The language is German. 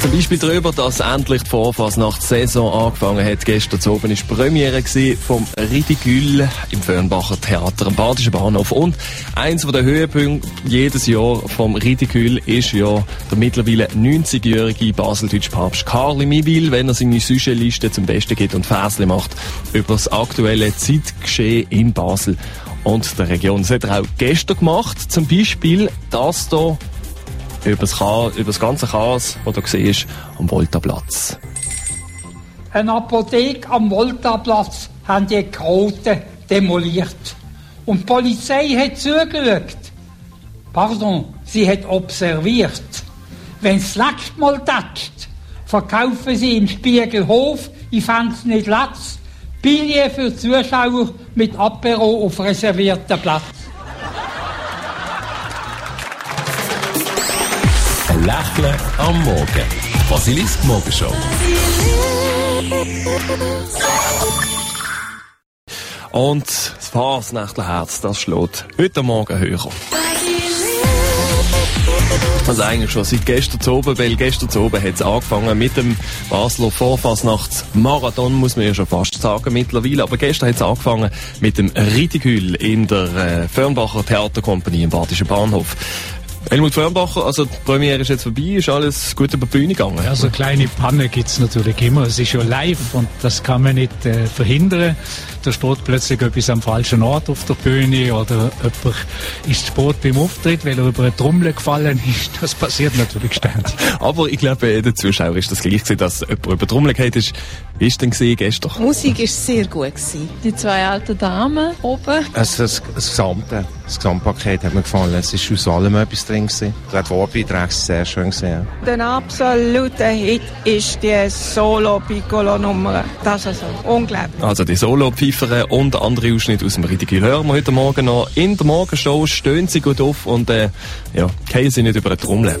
Zum Beispiel darüber, dass endlich die Vorfasnachtssaison angefangen hat. Gestern zu oben war die Premiere vom Ridicule im Fernbacher Theater am Badischen Bahnhof. Und eins der Höhepunkte jedes Jahr vom Ridicule ist ja der mittlerweile 90-jährige baseldeutsche Papst Karli Mibil, wenn er seine Sujet-Liste zum Besten geht und Fäsle macht über das aktuelle Zeitgeschehen in Basel und der Region. Das hat er auch gestern gemacht. Zum Beispiel das hier über das, ganze Chaos, das du siehst, am Voltaplatz. Eine Apotheke am Voltaplatz haben die Kroten demoliert. Und die Polizei hat zugeschaut. Pardon, sie hat observiert. Wenn es nächste Mal tätscht, verkaufen sie im Spiegelhof, ich fände es nicht Platz, Billet für Zuschauer mit Apero auf reservierten Platz. Lächeln am Morgen. Basilisk Morgenshow. Und das Fasnächtlerherz, das schlägt heute Morgen höher. Also eigentlich schon seit gestern zu oben, weil gestern zu oben hat es angefangen mit dem Basler Vorfasnachtsmarathon, muss man ja schon fast sagen mittlerweile. Aber gestern hat es angefangen mit dem Ridicule in der äh, Fernbacher Theaterkompanie im Badischen Bahnhof. Helmut Fernbacher, also die Premiere ist jetzt vorbei, ist alles gut über die Bühne gegangen? Ja, so kleine Panne gibt's natürlich immer. Es ist ja live und das kann man nicht äh, verhindern. Da steht plötzlich etwas am falschen Ort auf der Bühne oder jemand ist spät beim Auftritt, weil er über eine Trommel gefallen ist. Das passiert natürlich ständig. Aber ich glaube, jedem Zuschauer ist das gleich gewesen, dass jemand über die Trommel geht ist. Wie war es denn gestern? Die Musik war sehr gut. Gewesen. Die zwei alten Damen oben. Also das, das, Gesamte, das Gesamtpaket hat mir gefallen. Es war aus allem etwas drin. Gewesen. Die Vorbeiträge sehr schön. Gewesen, Der absolute Hit ist die Solo-Piccolo-Nummer. Das ist also unglaublich. Also die Solo-Pfeifer und andere Ausschnitte aus dem Ridicule hören wir heute Morgen noch. In der Morgenshow stehen sie gut auf und äh, ja, gehen sie nicht über den Trommel.